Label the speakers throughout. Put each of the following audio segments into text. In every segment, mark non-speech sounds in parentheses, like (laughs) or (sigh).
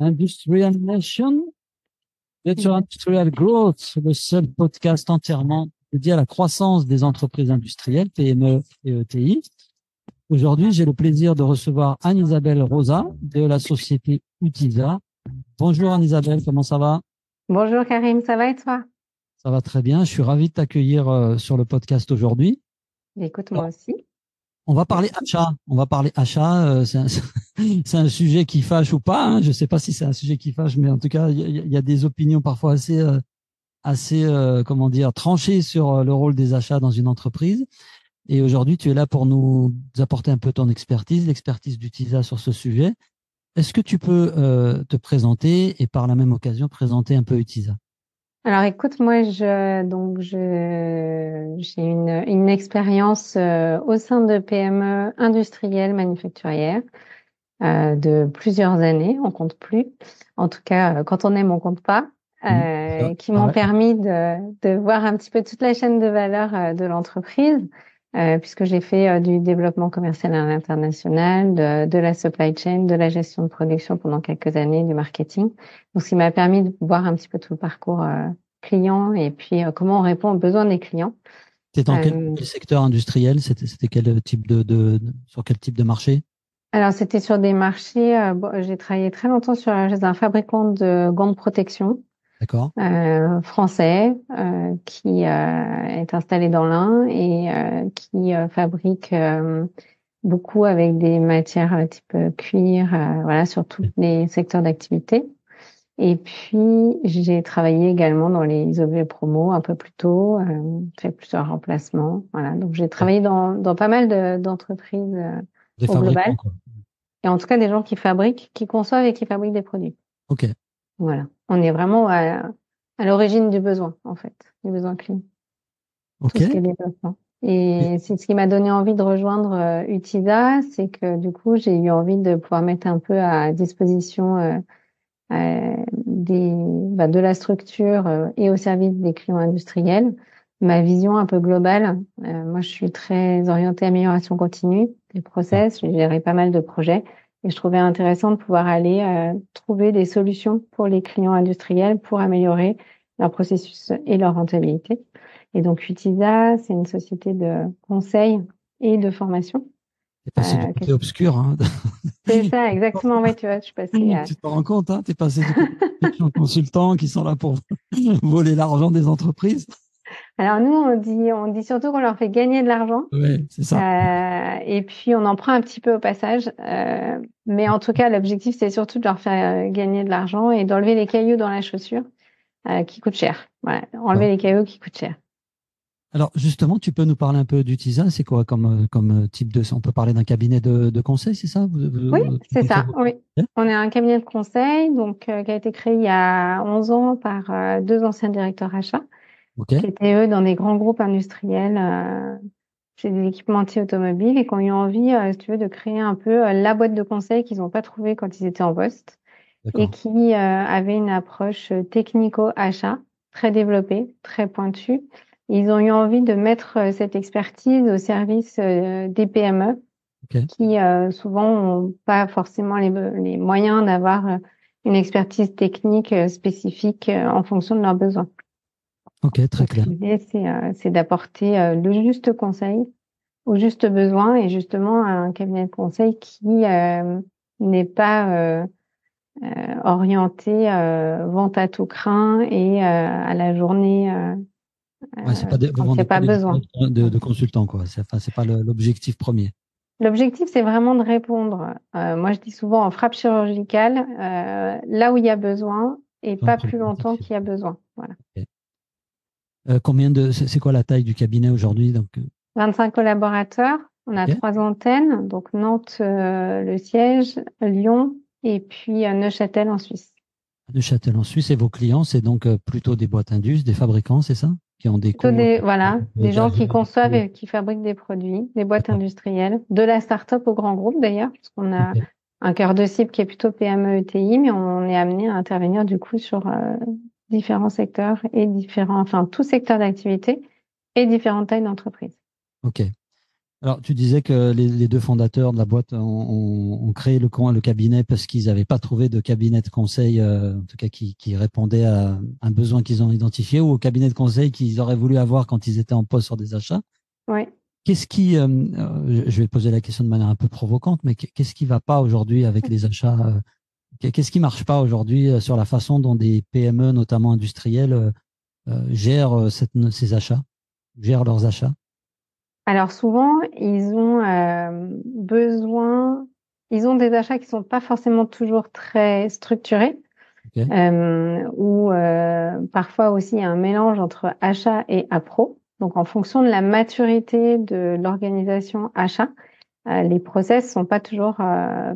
Speaker 1: Industrial Nation, sur Industrial Growth, le seul podcast entièrement dédié à la croissance des entreprises industrielles, PME et ETI. Aujourd'hui, j'ai le plaisir de recevoir Anne-Isabelle Rosa de la société Utisa. Bonjour Anne-Isabelle, comment ça va?
Speaker 2: Bonjour Karim, ça va et toi?
Speaker 1: Ça va très bien, je suis ravi de t'accueillir euh, sur le podcast aujourd'hui.
Speaker 2: Écoute, moi aussi.
Speaker 1: On va parler achat. On va parler achat. Euh, c'est un, (laughs) sujet qui fâche ou pas. Hein. Je ne sais pas si c'est un sujet qui fâche, mais en tout cas, il y, a des opinions parfois assez, euh, assez, euh, comment dire, tranchées sur le rôle des achats dans une entreprise. Et aujourd'hui, tu es là pour nous apporter un peu ton expertise, l'expertise d'Utisa sur ce sujet. Est-ce que tu peux te présenter et par la même occasion présenter un peu Utisa?
Speaker 2: Alors écoute, moi je donc je j'ai une, une expérience euh, au sein de PME industrielles manufacturières euh, de plusieurs années, on compte plus. En tout cas, euh, quand on aime, on compte pas. Mmh. qui m'ont permis de, de voir un petit peu toute la chaîne de valeur de l'entreprise, euh, puisque j'ai fait euh, du développement commercial à l'international, de, de, la supply chain, de la gestion de production pendant quelques années, du marketing. Donc, ce qui m'a permis de voir un petit peu tout le parcours euh, client et puis comment on répond aux besoins des clients.
Speaker 1: C'était dans quel, secteur industriel? C'était quel type de, de, sur quel type de marché?
Speaker 2: Alors, c'était sur des marchés. j'ai travaillé très longtemps sur un fabricant de gants de protection.
Speaker 1: D'accord.
Speaker 2: Euh, français euh, qui euh, est installé dans l'Ain et qui fabrique beaucoup avec des matières type cuir, voilà, sur tous les secteurs d'activité. Et puis, j'ai travaillé également dans les objets promo un peu plus tôt, euh, fait plusieurs remplacements. Voilà. Donc, j'ai travaillé dans, dans pas mal d'entreprises au global. Et en tout cas, des gens qui fabriquent, qui conçoivent et qui fabriquent des produits.
Speaker 1: OK.
Speaker 2: Voilà. On est vraiment à, l'origine du besoin, en fait, du besoin client.
Speaker 1: Ok.
Speaker 2: Et c'est ce qui m'a donné envie de rejoindre euh, Utisa, c'est que du coup, j'ai eu envie de pouvoir mettre un peu à disposition euh, euh, des, bah, de la structure et au service des clients industriels ma vision un peu globale. moi, je suis très orientée amélioration continue des process. J'ai géré pas mal de projets. Et je trouvais intéressant de pouvoir aller euh, trouver des solutions pour les clients industriels pour améliorer leur processus et leur rentabilité. Et donc, Utisa, c'est une société de conseil et de formation.
Speaker 1: C'est passé du euh, côté obscur. Hein. (laughs)
Speaker 2: C'est ça, exactement. Ouais, tu vois, je suis passée.
Speaker 1: À... Tu te rends compte, hein, tu es passé du consultants qui sont là pour (laughs) voler l'argent des entreprises
Speaker 2: alors nous, on dit, on dit surtout qu'on leur fait gagner de l'argent.
Speaker 1: Oui, c'est ça.
Speaker 2: Euh, et puis on en prend un petit peu au passage. Euh, mais en tout cas, l'objectif, c'est surtout de leur faire euh, gagner de l'argent et d'enlever les cailloux dans la chaussure qui coûtent cher. Voilà, enlever les cailloux qui coûtent cher.
Speaker 1: Alors justement, tu peux nous parler un peu d'Utisa C'est quoi comme, comme type de... On peut parler d'un cabinet de, de conseil, c'est ça?
Speaker 2: Oui, c'est ça. Oui. On est un cabinet de conseil donc, qui a été créé il y a 11 ans par deux anciens directeurs achats qui étaient eux dans des grands groupes industriels euh, chez des équipementiers automobiles et qui ont eu envie, euh, si tu veux, de créer un peu euh, la boîte de conseil qu'ils n'ont pas trouvé quand ils étaient en poste et qui avait une approche technico-achat très développée, très pointue. Ils ont eu envie de mettre cette expertise au service des PME qui souvent n'ont pas forcément les, les moyens d'avoir une expertise technique spécifique en fonction de leurs besoins.
Speaker 1: Ok, très clair.
Speaker 2: L'idée, euh, c'est d'apporter euh, le juste conseil au juste besoin et justement un cabinet de conseil qui euh, n'est pas orienté vente à tout craint et à la journée.
Speaker 1: Ouais, c'est pas, de,
Speaker 2: pas besoin
Speaker 1: de, de consultant quoi. C'est enfin, c'est pas l'objectif premier.
Speaker 2: L'objectif, c'est vraiment de répondre. moi, je dis souvent en frappe chirurgicale, là où il y a besoin et pas plus longtemps qu'il y a besoin. Voilà.
Speaker 1: Euh, combien de, c'est quoi la taille du cabinet aujourd'hui donc
Speaker 2: 25 euh? collaborateurs. On a trois antennes, donc Nantes, euh, le siège, Lyon et puis Neuchâtel en Suisse.
Speaker 1: Neuchâtel en Suisse et vos clients, c'est donc plutôt des boîtes indus, des fabricants, c'est ça?
Speaker 2: Qui ont des, voilà, des gens qui conçoivent et qui fabriquent des produits, des boîtes industrielles, de la start-up au grand groupe d'ailleurs, parce qu'on a un cœur de cible qui est plutôt PME ETI, mais on est amené à intervenir du coup sur différents secteurs et différents, enfin, tout secteur d'activité et différentes tailles d'entreprise.
Speaker 1: OK. Alors, tu disais que les, deux fondateurs de la boîte ont, créé le, le cabinet parce qu'ils n'avaient pas trouvé de cabinet de conseil, euh, en tout cas qui, répondait à un besoin qu'ils ont identifié, ou au cabinet de conseil qu'ils auraient voulu avoir quand ils étaient en poste sur des achats.
Speaker 2: Oui.
Speaker 1: Qu'est-ce qui, euh, euh, je vais poser la question de manière un peu provocante, mais qu'est-ce qui va pas aujourd'hui avec les achats Qu'est-ce qui marche pas aujourd'hui sur la façon dont des PME, notamment industrielles, gèrent ces achats, gèrent leurs achats?
Speaker 2: Alors souvent, ils ont euh, besoin, ils ont des achats qui sont pas forcément toujours très structurés, euh, ou euh, parfois aussi un mélange entre achat et appro. Donc en fonction de la maturité de l'organisation achat, les process sont pas toujours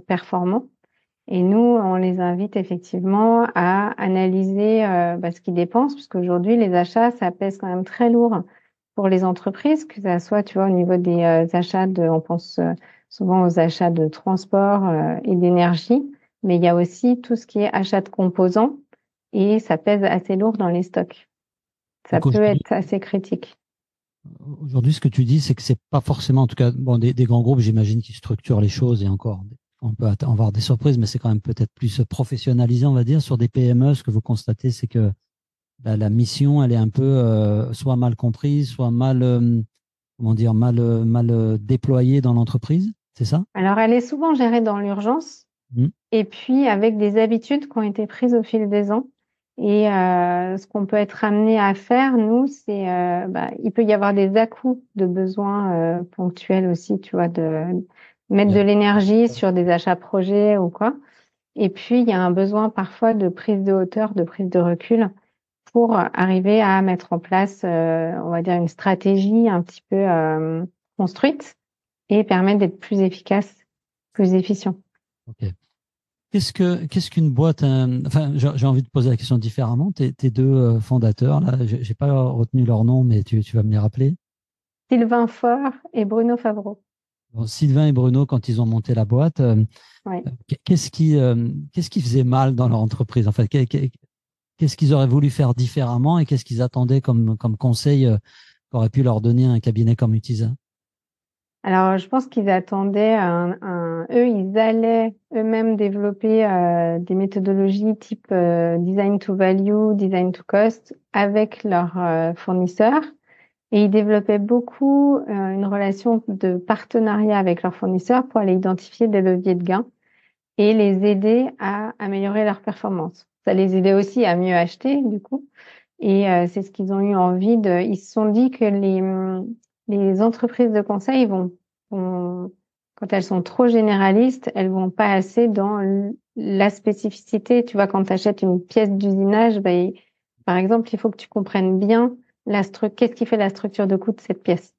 Speaker 2: performants. Et nous, on les invite effectivement à analyser bah, ce qu'ils dépensent, puisqu'aujourd'hui les achats, ça pèse quand même très lourd pour les entreprises, que ça soit, tu vois, au niveau des euh, achats de, on pense euh, souvent aux achats de transport euh, et d'énergie, mais il y a aussi tout ce qui est achat de composants et ça pèse assez lourd dans les stocks. Ça peut être assez critique.
Speaker 1: Aujourd'hui, ce que tu dis, c'est que c'est pas forcément, en tout cas, bon, des, des grands groupes, j'imagine, qui structurent les choses et encore, on peut avoir des surprises, mais c'est quand même peut-être plus professionnalisé, on va dire. Sur des PME, ce que vous constatez, c'est que la, mission, elle est un peu euh, soit mal comprise, soit mal, euh, comment dire, mal, euh, mal déployée dans l'entreprise. C'est ça?
Speaker 2: Alors, elle est souvent gérée dans l'urgence mmh. et puis avec des habitudes qui ont été prises au fil des ans. Et ce qu'on peut être amené à faire, nous, c'est, bah, il peut y avoir des à de besoins ponctuels aussi, tu vois, de mettre de l'énergie sur des achats projets ou quoi. Et puis, il y a un besoin parfois de prise de hauteur, de prise de recul pour arriver à mettre en place, euh, on va dire, une stratégie un petit peu euh, construite et permettre d'être plus efficace, plus efficient.
Speaker 1: Ok. Qu'est-ce que qu'est-ce qu'une boîte euh, Enfin, j'ai envie de poser la question différemment. Tes, tes deux fondateurs, là, j'ai pas retenu leur nom, mais tu, tu vas me les rappeler.
Speaker 2: Sylvain Faure et Bruno Favreau.
Speaker 1: Sylvain et Bruno, quand ils ont monté la boîte, qu'est-ce qui qu'est-ce qui faisait mal dans leur entreprise En fait, qu'est-ce qu'ils auraient voulu faire différemment et qu'est-ce qu'ils attendaient comme, comme conseil euh, qu'aurait pu leur donner un cabinet comme Utisa?
Speaker 2: Alors, je pense qu'ils attendaient un, eux, ils allaient eux-mêmes développer euh, des méthodologies type euh, design to value, design to cost avec leurs fournisseurs. Et ils développaient beaucoup une relation de partenariat avec leurs fournisseurs pour aller identifier des leviers de gain et les aider à améliorer leur performance ça les aidait aussi à mieux acheter du coup. Et euh, c'est ce qu'ils ont eu envie de. Ils se sont dit que les les entreprises de conseil vont, quand elles sont trop généralistes, elles vont pas assez dans la spécificité. Tu vois, quand tu achètes une pièce d'usinage, bah, par exemple, il faut que tu comprennes bien qu'est-ce qui fait la structure de coût de cette pièce?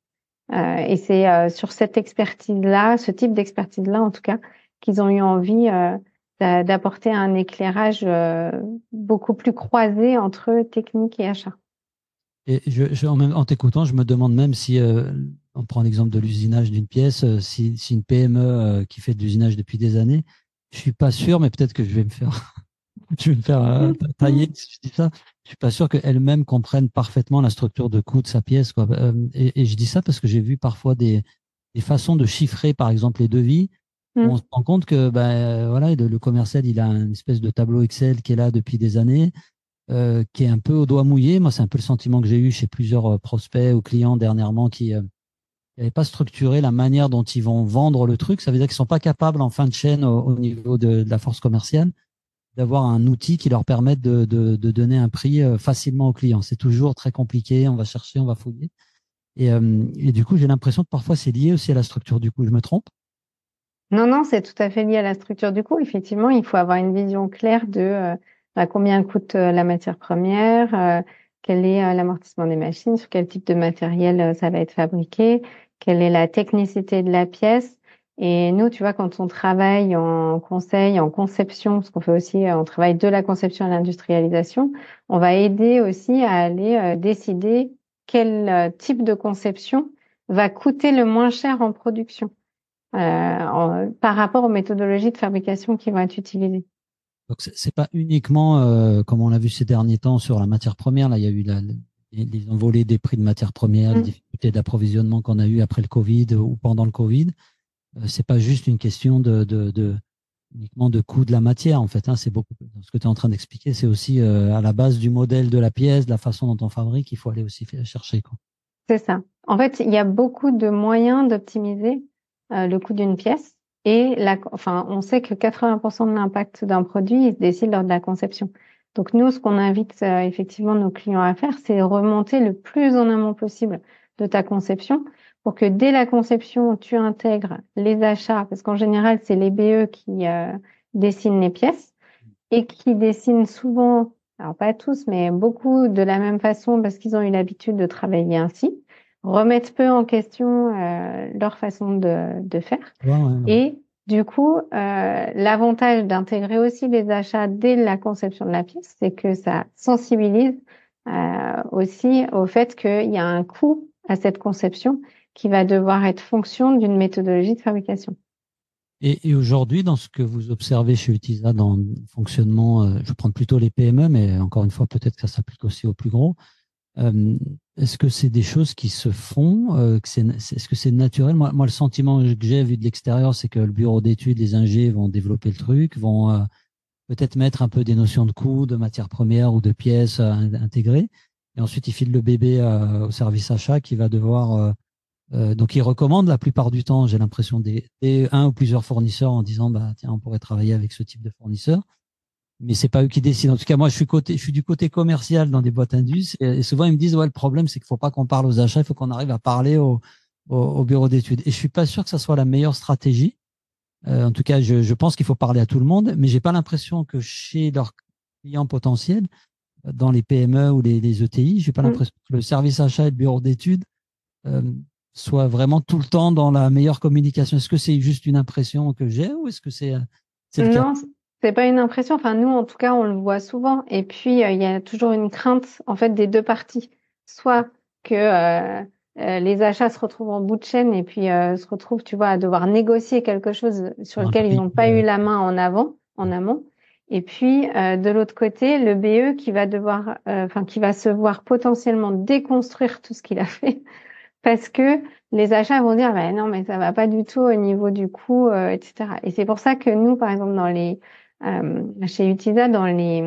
Speaker 2: Euh, et c'est euh, sur cette expertise-là, ce type d'expertise-là en tout cas, qu'ils ont eu envie euh, d'apporter un éclairage euh, beaucoup plus croisé entre technique et achat.
Speaker 1: Et je, en, t'écoutant, je me demande même si, euh, on prend l'exemple de l'usinage d'une pièce, euh, si, une PME qui fait de l'usinage depuis des années, je suis pas sûr, mais peut-être que je vais me faire, je vais me faire tailler si je dis ça. Je suis pas sûr qu'elle-même comprenne parfaitement la structure de coût de sa pièce. Quoi. Et, et, je dis ça parce que j'ai vu parfois des, des façons de chiffrer, par exemple, les devis on mmh. se rend compte que ben voilà, le, commercial, il a une espèce de tableau Excel qui est là depuis des années, euh, qui est un peu au doigt mouillé. Moi, c'est un peu le sentiment que j'ai eu chez plusieurs euh, prospects ou clients dernièrement qui n'avaient pas structuré la manière dont ils vont vendre le truc. Ça veut dire qu'ils sont pas capables en fin de chaîne au, niveau de, la force commerciale d'avoir un outil qui leur permette de, de, donner un prix facilement aux clients. C'est toujours très compliqué. On va chercher, on va fouiller. Et, et du coup, j'ai l'impression que parfois c'est lié aussi à la structure du coup. Je me trompe?
Speaker 2: Non, non, c'est tout à fait lié à la structure du coût. Effectivement, il faut avoir une vision claire de euh, combien coûte euh, la matière première, euh, quel est l'amortissement des machines, sur quel type de matériel ça va être fabriqué, quelle est la technicité de la pièce. Et nous, tu vois, quand on travaille en conseil, en conception, parce qu'on fait aussi, on travaille de la conception à l'industrialisation, on va aider aussi à aller décider quel type de conception va coûter le moins cher en production. Euh, par rapport aux méthodologies de fabrication qui vont être utilisées.
Speaker 1: Donc c'est pas uniquement euh, comme on l'a vu ces derniers temps sur la matière première. Là, il y a eu la, les, envolées des prix de matières premières, les mmh. difficultés d'approvisionnement qu'on a eu après le Covid ou pendant le Covid, euh, c'est pas juste une question de, de, de uniquement de coût de la matière en fait. Hein, c'est beaucoup. Ce que tu es en train d'expliquer, c'est aussi euh, à la base du modèle de la pièce, de la façon dont on fabrique, il faut aller aussi chercher. Quoi.
Speaker 2: C'est ça. En fait, il y a beaucoup de moyens d'optimiser euh, le coût d'une pièce et la, enfin, on sait que 80% de l'impact d'un produit il se décide lors de la conception. Donc nous, ce qu'on invite euh, effectivement nos clients à faire, c'est remonter le plus en amont possible de ta conception pour que dès la conception, tu intègres les achats, parce qu'en général, c'est les BE qui euh, dessinent les pièces et qui dessinent souvent, alors pas tous, mais beaucoup de la même façon parce qu'ils ont eu l'habitude de travailler ainsi, remettent peu en question euh, leur façon de, de faire. Et du coup, euh, l'avantage d'intégrer aussi les achats dès la conception de la pièce, c'est que ça sensibilise euh, aussi au fait qu'il y a un coût à cette conception qui va devoir être fonction d'une méthodologie de fabrication.
Speaker 1: Et, aujourd'hui, dans ce que vous observez chez Utisa, dans le fonctionnement, euh, je prendre plutôt les PME, mais encore une fois, peut-être que ça s'applique aussi aux plus gros. Euh, est-ce que c'est des choses qui se font euh, Est-ce que c'est naturel? Moi, moi, le sentiment que j'ai vu de l'extérieur, c'est que le bureau d'études, les ingés vont développer le truc, vont euh, peut-être mettre un peu des notions de coûts, de matières premières ou de pièces intégrées. Et ensuite, ils filent le bébé au service achat qui va devoir... donc, ils recommandent la plupart du temps, j'ai l'impression, des, des, un ou plusieurs fournisseurs en disant, bah, tiens, on pourrait travailler avec ce type de fournisseur mais c'est pas eux qui décident. En tout cas, moi, je suis côté, je suis du côté commercial dans des boîtes indus, et, souvent ils me disent ouais, le problème c'est qu'il faut pas qu'on parle aux achats, il faut qu'on arrive à parler au, au, bureau d'études. Et je suis pas sûr que ça soit la meilleure stratégie. Euh, en tout cas, je, je pense qu'il faut parler à tout le monde, mais j'ai pas l'impression que chez leurs clients potentiels, dans les PME ou les, les ETI, j'ai pas mmh. l'impression que le service achat et le bureau d'études euh, soit vraiment tout le temps dans la meilleure communication? Est-ce que c'est juste une impression que j'ai ou est-ce que c'est
Speaker 2: le cas? C'est pas une impression. Enfin, nous, en tout cas, on le voit souvent. Et puis, euh, il y a toujours une crainte, en fait, des deux parties. Soit que euh, euh, les achats se retrouvent en bout de chaîne et puis se retrouvent, tu vois, à devoir négocier quelque chose sur lequel ils n'ont pas eu la main en avant, en amont. Et puis, de l'autre côté, le BE qui va devoir, enfin, qui va se voir potentiellement déconstruire tout ce qu'il a fait parce que les achats vont dire, bah, non, mais ça va pas du tout au niveau du coût, etc. Et c'est pour ça que nous, par exemple, dans les euh, chez Utisa, dans les,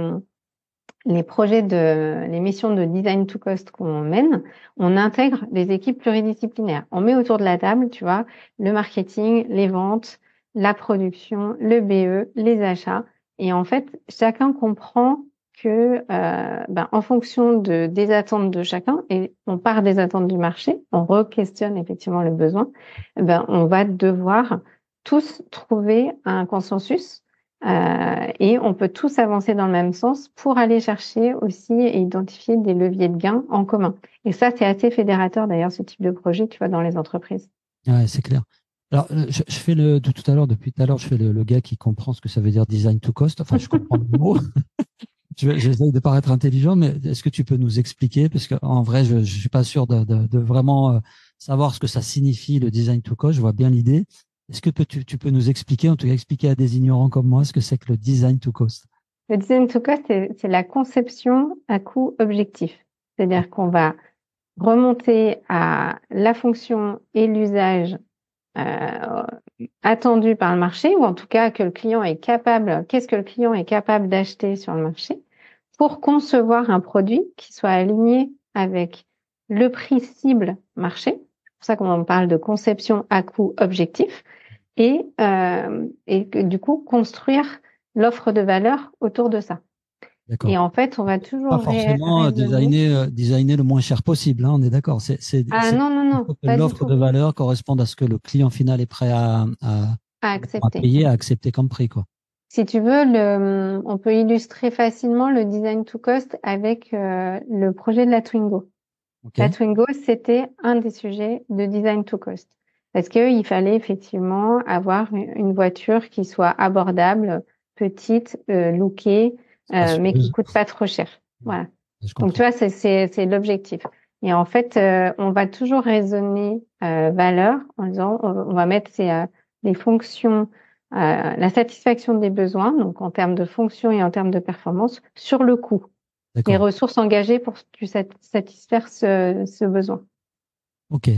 Speaker 2: les projets de les missions de design to cost qu'on mène, on intègre des équipes pluridisciplinaires. On met autour de la table, tu vois, le marketing, les ventes, la production, le BE, les achats. Et en fait, chacun comprend que euh, ben, en fonction de, des attentes de chacun, et on part des attentes du marché, on re-questionne effectivement le besoin, ben, on va devoir tous trouver un consensus euh, et on peut tous avancer dans le même sens pour aller chercher aussi et identifier des leviers de gain en commun. Et ça, c'est assez fédérateur d'ailleurs, ce type de projet, tu vois, dans les entreprises.
Speaker 1: Ouais, c'est clair. Alors, euh, je, je, fais le de tout à l'heure, depuis tout à l'heure, je fais le, le, gars qui comprend ce que ça veut dire design to cost. Enfin, je comprends le mot. (laughs) J'essaie de paraître intelligent, mais est-ce que tu peux nous expliquer? Parce qu'en vrai, je, je suis pas sûr de, de, de vraiment euh, savoir ce que ça signifie le design to cost. Je vois bien l'idée. Est-ce que tu, tu, peux nous expliquer, en tout cas expliquer à des ignorants comme moi, ce que c'est que le design to cost?
Speaker 2: Le design to cost, c'est la conception à coût objectif. C'est-à-dire qu'on va remonter à la fonction et l'usage euh, attendu par le marché, ou en tout cas que le client est capable, qu'est-ce que le client est capable d'acheter sur le marché, pour concevoir un produit qui soit aligné avec le prix cible marché. C'est pour ça qu'on parle de conception à coût objectif et, euh, et du coup construire l'offre de valeur autour de ça. Et en fait, on va toujours
Speaker 1: pas forcément designer, euh, designer le moins cher possible. Hein, on est d'accord. C'est,
Speaker 2: ah non non non.
Speaker 1: L'offre de valeur corresponde à ce que le client final est prêt à, à,
Speaker 2: à accepter,
Speaker 1: à payer, à accepter comme prix, quoi.
Speaker 2: Si tu veux, le, on peut illustrer facilement le design to cost avec euh, le projet de la Twingo. La Twingo, c'était un des sujets de design to cost. Parce qu'il fallait effectivement avoir une voiture qui soit abordable, petite, euh, lookée, euh, mais qui coûte pas trop cher. Voilà. Donc tu vois, c'est l'objectif. Et en fait, euh, on va toujours raisonner euh, valeur en disant, on, va mettre ces, euh, les fonctions, la satisfaction des besoins, donc en termes de fonction et en termes de performance, sur le coût. les ressources engagées pour satisfaire ce, ce besoin.
Speaker 1: Ok.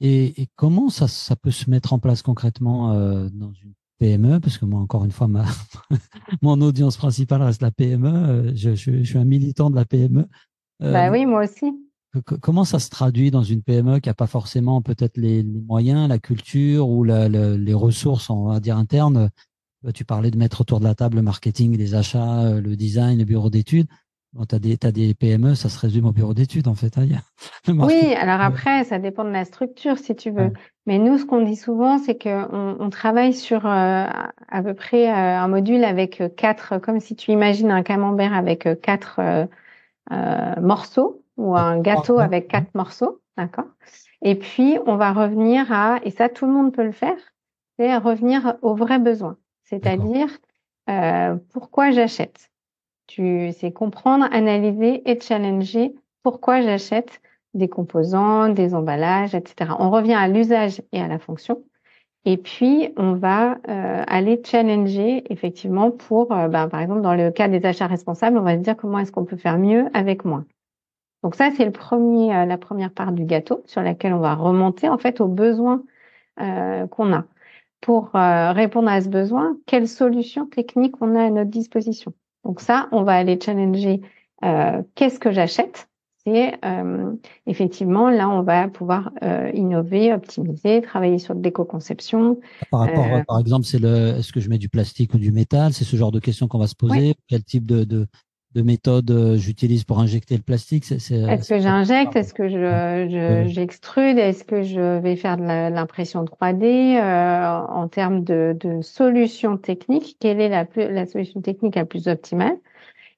Speaker 1: Et, comment ça, ça, peut se mettre en place concrètement euh, dans une PME Parce que moi, encore une fois, ma, (laughs) mon audience principale reste la PME. Euh, je, je, je, suis un militant de la PME.
Speaker 2: Euh, bah oui, moi aussi.
Speaker 1: Comment ça se traduit dans une PME qui n'a pas forcément peut-être les, les, moyens, la culture ou la, les ressources, on va dire internes? Tu parlais de mettre autour de la table le marketing, les achats, le design, le bureau d'études. Bon, tu as, as, des PME, ça se résume au bureau d'études, en fait. Hein, (laughs)
Speaker 2: oui, alors après, ça dépend de la structure, si tu veux. Mais nous, ce qu'on dit souvent, c'est qu'on on travaille sur euh, à peu près euh, un module avec quatre, comme si tu imagines un camembert avec euh, quatre morceaux ou un gâteau avec quatre morceaux, d'accord Et puis, on va revenir à, et ça, tout le monde peut le faire, c'est revenir aux vrais besoins. C'est-à-dire, pourquoi j'achète? Tu sais comprendre, analyser et challenger pourquoi j'achète des composants, des emballages, etc. On revient à l'usage et à la fonction. Et puis, on va euh, aller challenger effectivement pour, euh, ben, par exemple, dans le cas des achats responsables, on va se dire comment est-ce qu'on peut faire mieux avec moins. Donc ça, c'est le premier, euh, la première part du gâteau sur laquelle on va remonter en fait aux besoins qu'on a. Pour répondre à ce besoin, quelles solutions techniques on a à notre disposition? Donc ça, on va aller challenger euh, qu'est-ce que j'achète? C'est euh, effectivement là, on va pouvoir euh, innover, optimiser, travailler sur l'éco-conception.
Speaker 1: Par rapport, par exemple, c'est le, est-ce que je mets du plastique ou du métal? C'est ce genre de questions qu'on va se poser. Quel type de, de, de méthode j'utilise pour injecter le plastique
Speaker 2: c'est, Est-ce que j'injecte? Est-ce que je, j'extrude? Est-ce que je vais faire de l'impression 3D euh, En termes de, de solutions techniques, quelle est la, plus, la solution technique la plus optimale?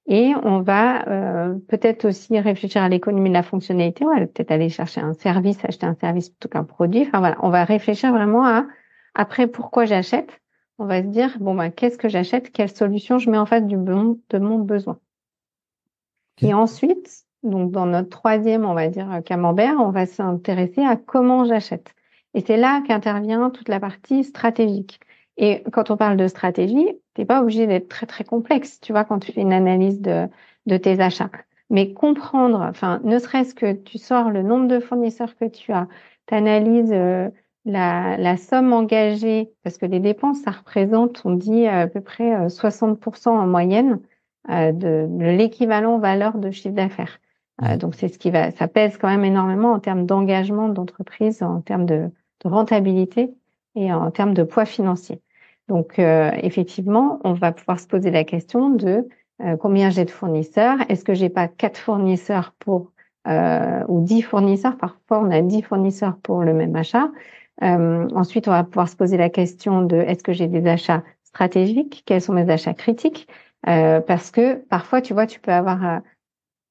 Speaker 2: Et on va euh, peut-être aussi réfléchir à l'économie de la fonctionnalité. On va peut-être aller chercher un service, acheter un service plutôt qu'un produit. Enfin voilà, on va réfléchir vraiment à après pourquoi j'achète? On va se dire bon ben qu'est-ce que j'achète? Quelle solution je mets en face du bon, de mon besoin? Et ensuite, donc dans notre troisième, on va dire camembert, on va s'intéresser à comment j'achète. Et c'est là qu'intervient toute la partie stratégique. Et quand on parle de stratégie, t'es pas obligé d'être très très complexe, tu vois, quand tu fais une analyse de, de tes achats. Mais comprendre, enfin, ne serait-ce que tu sors le nombre de fournisseurs que tu as, tu analyses euh, la, la, somme engagée, parce que les dépenses, ça représente, on dit à peu près 60% euh, en moyenne de, l'équivalent valeur de chiffre d'affaires. Euh, donc c'est ce qui va, ça pèse quand même énormément en termes d'engagement d'entreprise, en termes de, de, rentabilité et en termes de poids financier. Donc euh, effectivement, on va pouvoir se poser la question de combien j'ai de fournisseurs. Est-ce que j'ai pas quatre fournisseurs pour ou dix fournisseurs? Parfois, on a dix fournisseurs pour le même achat. ensuite, on va pouvoir se poser la question de est-ce que j'ai des achats stratégiques? Quels sont mes achats critiques? Euh, parce que parfois, tu vois, tu peux avoir euh,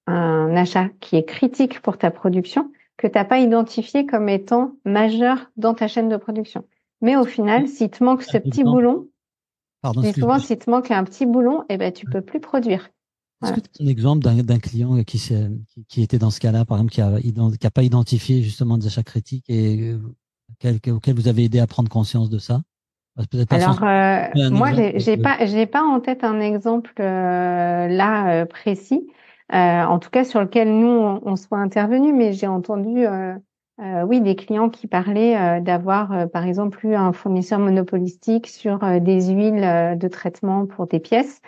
Speaker 2: un achat qui est critique pour ta production que tu n'as pas identifié comme étant majeur dans ta chaîne de production. Mais au final, s'il te manque ce petit boulon, Pardon, souvent, s'il te manque un petit boulon, eh ben, tu peux plus produire.
Speaker 1: Est-ce que tu as un exemple d'un client qui, qui, était dans ce cas-là, par exemple, qui n'a qui a pas identifié justement des achats critiques et euh, auquel vous avez aidé à prendre conscience de ça?
Speaker 2: Alors, euh, moi, j'ai pas, j'ai pas en tête un exemple euh, là euh, précis, en tout cas sur lequel nous on, soit intervenu, mais j'ai entendu, oui, des clients qui parlaient d'avoir, par exemple, eu un fournisseur monopolistique sur des huiles de traitement pour des pièces,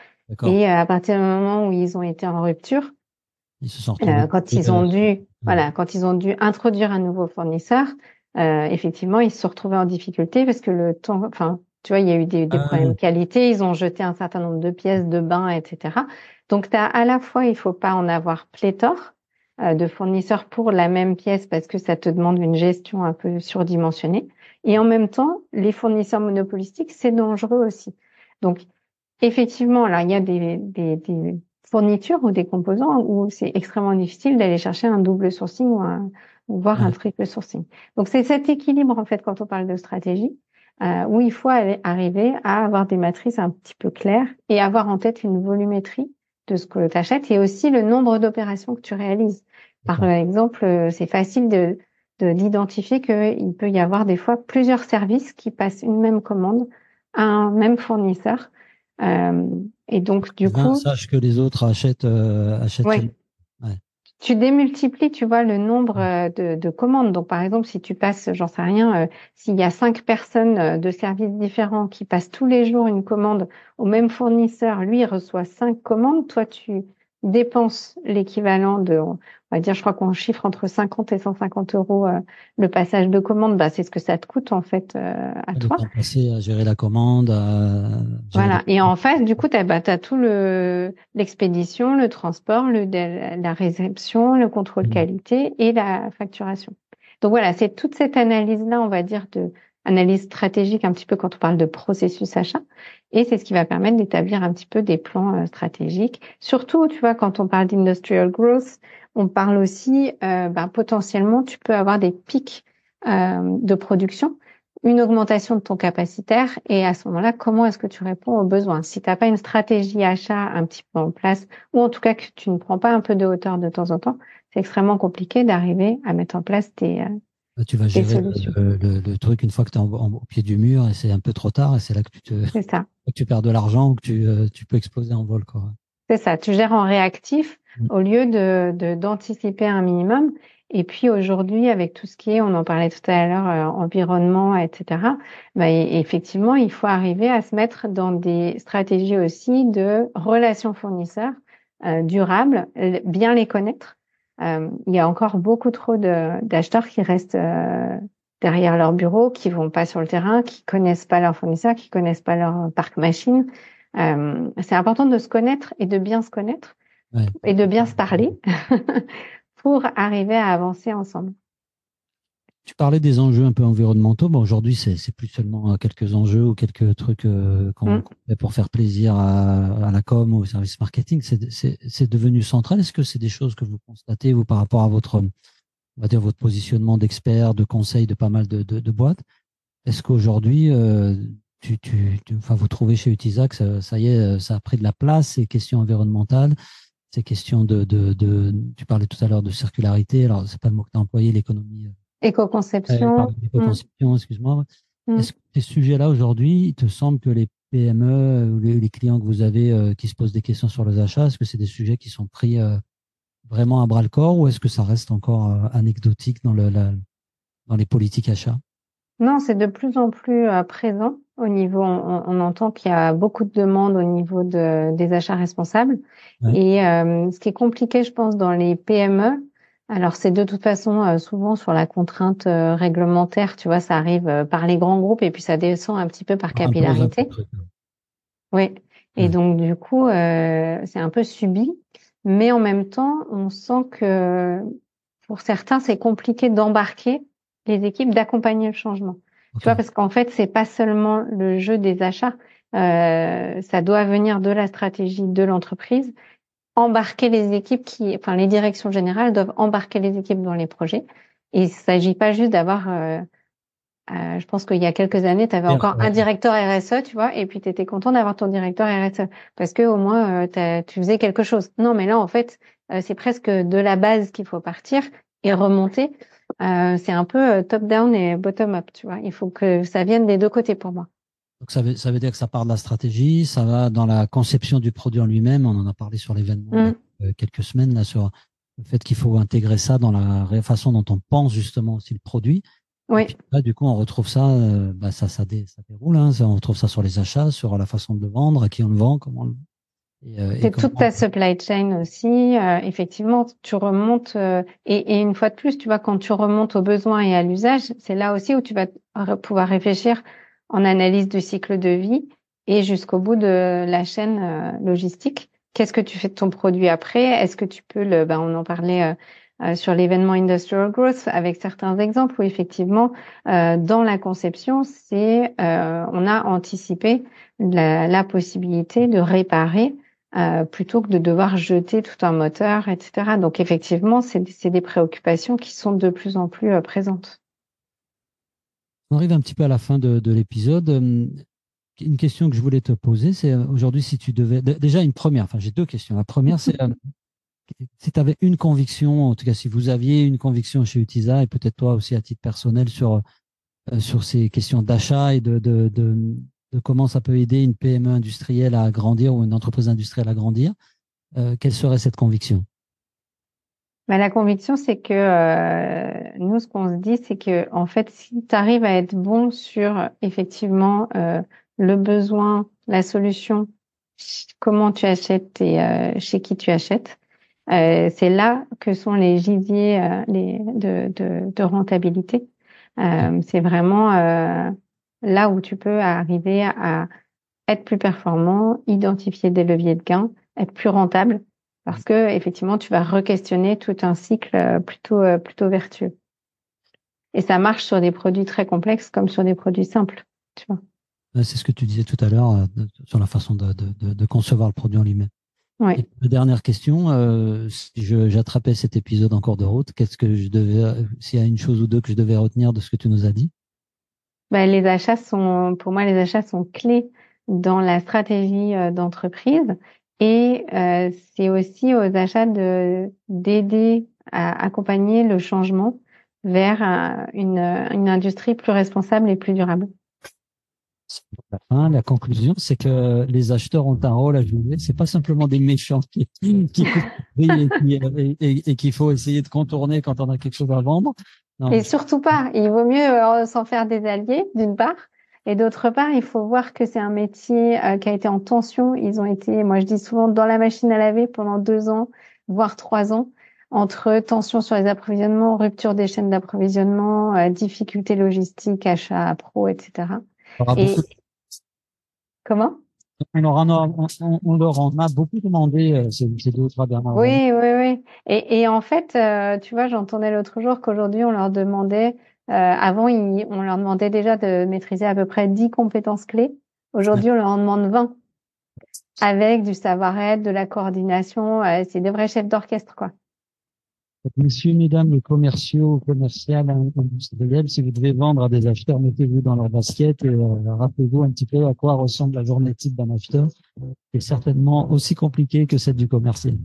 Speaker 2: et à partir du moment où ils ont été en rupture, ils se sont quand ils ont dû, voilà, quand ils ont dû introduire un nouveau fournisseur, euh, effectivement, ils se sont retrouvés en difficulté parce que le temps, enfin, tu vois, il y a eu des, des ah problèmes de qualité, ils ont jeté un certain nombre de pièces de bain, etc. Donc, as à la fois, il faut pas en avoir pléthore euh, de fournisseurs pour la même pièce parce que ça te demande une gestion un peu surdimensionnée. Et en même temps, les fournisseurs monopolistiques, c'est dangereux aussi. Donc, effectivement, là, il y a des, des, des fournitures ou des composants où c'est extrêmement difficile d'aller chercher un double sourcing ou un, voire un triple sourcing. Donc c'est cet équilibre en fait quand on parle de stratégie euh, où il faut aller, arriver à avoir des matrices un petit peu claires et avoir en tête une volumétrie de ce que tu achètes et aussi le nombre d'opérations que tu réalises. Par exemple, euh, c'est facile de d'identifier qu'il peut y avoir des fois plusieurs services qui passent une même commande à un même fournisseur. Euh, Et donc, du coup.
Speaker 1: Sache que les autres achètent. achètent
Speaker 2: tu démultiplies, tu vois, le nombre euh, de, commandes. Donc, par exemple, si tu passes, j'en sais rien, euh, s'il y a cinq personnes euh, de services différents qui passent tous les jours une commande au même fournisseur, lui il reçoit cinq commandes, toi tu dépenses l'équivalent de, on va dire, je crois qu'on chiffre entre 50 et 150 euros euh, le passage de commande. Bah, c'est ce que ça te coûte en fait euh, à toi.
Speaker 1: Passer à gérer la commande.
Speaker 2: voilà. Et en face, du coup, tu as, bah, tout le l'expédition, le transport, le, la réception, le contrôle mmh. qualité et la facturation. Donc voilà, c'est toute cette analyse là, on va dire de analyse stratégique un petit peu quand on parle de processus achat. Et c'est ce qui va permettre d'établir un petit peu des plans euh, stratégiques. Surtout, tu vois, quand on parle d'industrial growth, on parle aussi, euh, ben, potentiellement, tu peux avoir des pics euh, de production, une augmentation de ton capacitaire, et à ce moment-là, comment est-ce que tu réponds aux besoins? Si tu n'as pas une stratégie achat un petit peu en place, ou en tout cas que tu ne prends pas un peu de hauteur de temps en temps, c'est extrêmement compliqué d'arriver à mettre en place tes, euh,
Speaker 1: tu vas gérer le, truc une fois que tu es au pied du mur et c'est un peu trop tard et c'est là que tu, te,
Speaker 2: ça. (laughs)
Speaker 1: Que tu perds de l'argent ou que tu, tu peux exploser en vol.
Speaker 2: C'est ça, tu gères en réactif Mm. au lieu de d'anticiper un minimum. Et puis aujourd'hui, avec tout ce qui est, on en parlait tout à l'heure, euh, environnement, etc. Bah, effectivement, il faut arriver à se mettre dans des stratégies aussi de relations fournisseurs euh, durables, bien les connaître. Euh, il y a encore beaucoup trop d'acheteurs qui restent euh, derrière leur bureau, qui vont pas sur le terrain, qui connaissent pas leurs fournisseurs, qui connaissent pas leur parc machine. Euh, c'est important de se connaître et de bien se connaître et de bien se parler (laughs) pour arriver à avancer ensemble.
Speaker 1: Tu parlais des enjeux un peu environnementaux. Bon, aujourd'hui, c'est plus seulement euh, quelques enjeux ou quelques trucs euh, qu'on mm. fait pour faire plaisir à, la com ou au service marketing. C'est devenu central. Est-ce que c'est des choses que vous constatez vous par rapport à votre, on va dire votre positionnement d'expert, de conseil de pas mal de, de, boîtes? Est-ce qu'aujourd'hui, euh, tu, tu, enfin, vous trouvez chez Utisac, ça, ça, y est, ça a pris de la place, ces questions environnementales ces questions de, de, de, tu parlais tout à l'heure de circularité. Alors, c'est pas le mot que tu as employé, l'économie. Euh,
Speaker 2: éco-conception.
Speaker 1: Euh, éco-conception, excuse-moi. Mm. Est-ce que ces sujets-là, aujourd'hui, il te semble que les PME ou les, clients que vous avez euh, qui se posent des questions sur les achats, est-ce que c'est des sujets qui sont pris vraiment à bras le corps ou est-ce que ça reste encore anecdotique dans, le, la, dans les politiques achats?
Speaker 2: Non, c'est de plus en plus présent. Au niveau, on, entend qu'il y a beaucoup de demandes au niveau de, des achats responsables. Et euh, ce qui est compliqué, je pense, dans les PME, alors c'est de toute façon euh, souvent sur la contrainte euh, réglementaire, tu vois, ça arrive par les grands groupes et puis ça descend un petit peu par capillarité. Oui. Et donc du coup, c'est un peu subi, mais en même temps, on sent que pour certains, c'est compliqué d'embarquer les équipes, d'accompagner le changement. Tu vois, parce qu'en fait, c'est pas seulement le jeu des achats. Euh, ça doit venir de la stratégie de l'entreprise. Embarquer les équipes qui, enfin, les directions générales doivent embarquer les équipes dans les projets. Et il s'agit pas juste d'avoir, euh, euh, je pense qu'il y a quelques années, tu avais encore un directeur RSE, tu vois, et puis tu étais content d'avoir ton directeur RSE parce que au moins euh, tu faisais quelque chose. Non, mais là, en fait, euh, c'est presque de la base qu'il faut partir et remonter. Euh, c'est un peu euh, top-down et bottom-up, tu vois. Il faut que ça vienne des deux côtés pour moi.
Speaker 1: Donc ça veut, ça veut dire que ça part de la stratégie, ça va dans la conception du produit en lui-même. On en a parlé sur l'événement il y a mm. euh, quelques semaines là sur le fait qu'il faut intégrer ça dans la façon dont on pense justement aussi le produit.
Speaker 2: Oui.
Speaker 1: là, du coup, on retrouve ça, bah, ça, ça, ça déroule. Hein, on retrouve ça sur les achats, sur la façon de le vendre, à qui on le vend, comment on le
Speaker 2: euh, c'est toute ta supply chain aussi. Euh, effectivement, tu remontes euh, et, et, une fois de plus, tu vois, quand tu remontes aux besoins et à l'usage, c'est là aussi où tu vas pouvoir réfléchir en analyse du cycle de vie et jusqu'au bout de la chaîne logistique. Qu'est-ce que tu fais de ton produit après? Est-ce que tu peux le ben, On en parlait sur l'événement Industrial Growth avec certains exemples où effectivement, dans la conception, c'est on a anticipé la, la possibilité de réparer euh, plutôt que de devoir jeter tout un moteur, etc. Donc effectivement, c'est des préoccupations qui sont de plus en plus euh, présentes.
Speaker 1: On arrive un petit peu à la fin de, l'épisode. Hum, une question que je voulais te poser, c'est euh, aujourd'hui si tu devais... Déjà une première, enfin j'ai deux questions. La première, c'est si tu avais une conviction, en tout cas si vous aviez une conviction chez Utisa et peut-être toi aussi à titre personnel sur, sur ces questions d'achat et de, de, de comment ça peut aider une PME industrielle à grandir ou une entreprise industrielle à grandir. quelle serait cette conviction?
Speaker 2: Bah, la conviction, c'est que euh, nous, ce qu'on se dit, c'est que en fait, si tu arrives à être bon sur effectivement euh, le besoin, la solution, comment tu achètes et euh, chez qui tu achètes, c'est là que sont les gisiers les, de, de, de rentabilité. c'est vraiment là où tu peux arriver à être plus performant, identifier des leviers de gain, être plus rentable parce que effectivement tu vas re-questionner tout un cycle euh, plutôt euh, plutôt vertueux. Et ça marche sur des produits très complexes comme sur des produits simples, tu vois.
Speaker 1: C'est ce que tu disais tout à l'heure euh, sur la façon de, de, de, concevoir le produit en lui-même.
Speaker 2: Ouais.
Speaker 1: dernière question, euh, si j'attrapais cet épisode en cours de route, qu'est-ce que je devais, s'il y a une chose ou deux que je devais retenir de ce que tu nous as dit?
Speaker 2: Ben, les achats sont, pour moi, les achats sont clés dans la stratégie d'entreprise et euh, c'est aussi aux achats de d'aider à accompagner le changement vers une, une industrie plus responsable et plus durable.
Speaker 1: La fin, la conclusion, c'est que les acheteurs ont un rôle à jouer. C'est pas simplement des méchants qui, qui et, et qu'il faut essayer de contourner quand on a quelque chose à vendre.
Speaker 2: Non. Et surtout pas. Il vaut mieux euh, s'en faire des alliés, d'une part, et d'autre part, il faut voir que c'est un métier euh, qui a été en tension. Ils ont été, moi je dis souvent, dans la machine à laver pendant deux ans, voire trois ans, entre tension sur les approvisionnements, rupture des chaînes d'approvisionnement, euh, difficultés logistiques, achats pro, etc. Et... Comment?
Speaker 1: On leur, en a, on, leur en a beaucoup demandé euh, ces, deux ou trois dernières
Speaker 2: Oui, oui, oui. Et, et en fait, tu vois, j'entendais l'autre jour qu'aujourd'hui, on leur demandait euh, avant, on leur demandait déjà de maîtriser à peu près 10 compétences clés. Aujourd'hui, on leur en demande 20 avec du savoir-être, de la coordination. Euh, c'est des vrais chefs d'orchestre, quoi.
Speaker 1: Messieurs, mesdames, les commerciaux, commerciales, industriels, si vous devez vendre à des acheteurs, mettez-vous dans leur basket et euh, rappelez-vous un petit peu à quoi ressemble la journée type d'un acheteur, qui est certainement aussi compliquée que celle du commercial.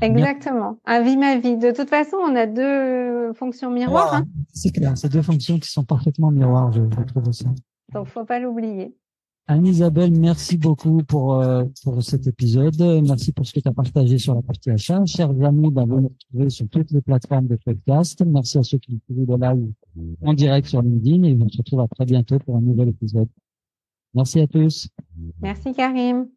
Speaker 2: Exactement. Vie ma vie. De toute façon, on a deux fonctions miroirs. Hein.
Speaker 1: C'est clair, c'est deux fonctions qui sont parfaitement miroirs, je, je trouve ça.
Speaker 2: Donc, faut pas l'oublier.
Speaker 1: Anne-Isabelle, merci beaucoup pour, euh, pour cet épisode. Merci pour ce que tu as partagé sur la partie achat. Chers amis, ben, vous nous retrouvez sur toutes les plateformes de podcast. Merci à ceux qui nous suivent de live en direct sur LinkedIn et on se retrouve à très bientôt pour un nouvel épisode. Merci à tous.
Speaker 2: Merci Karim.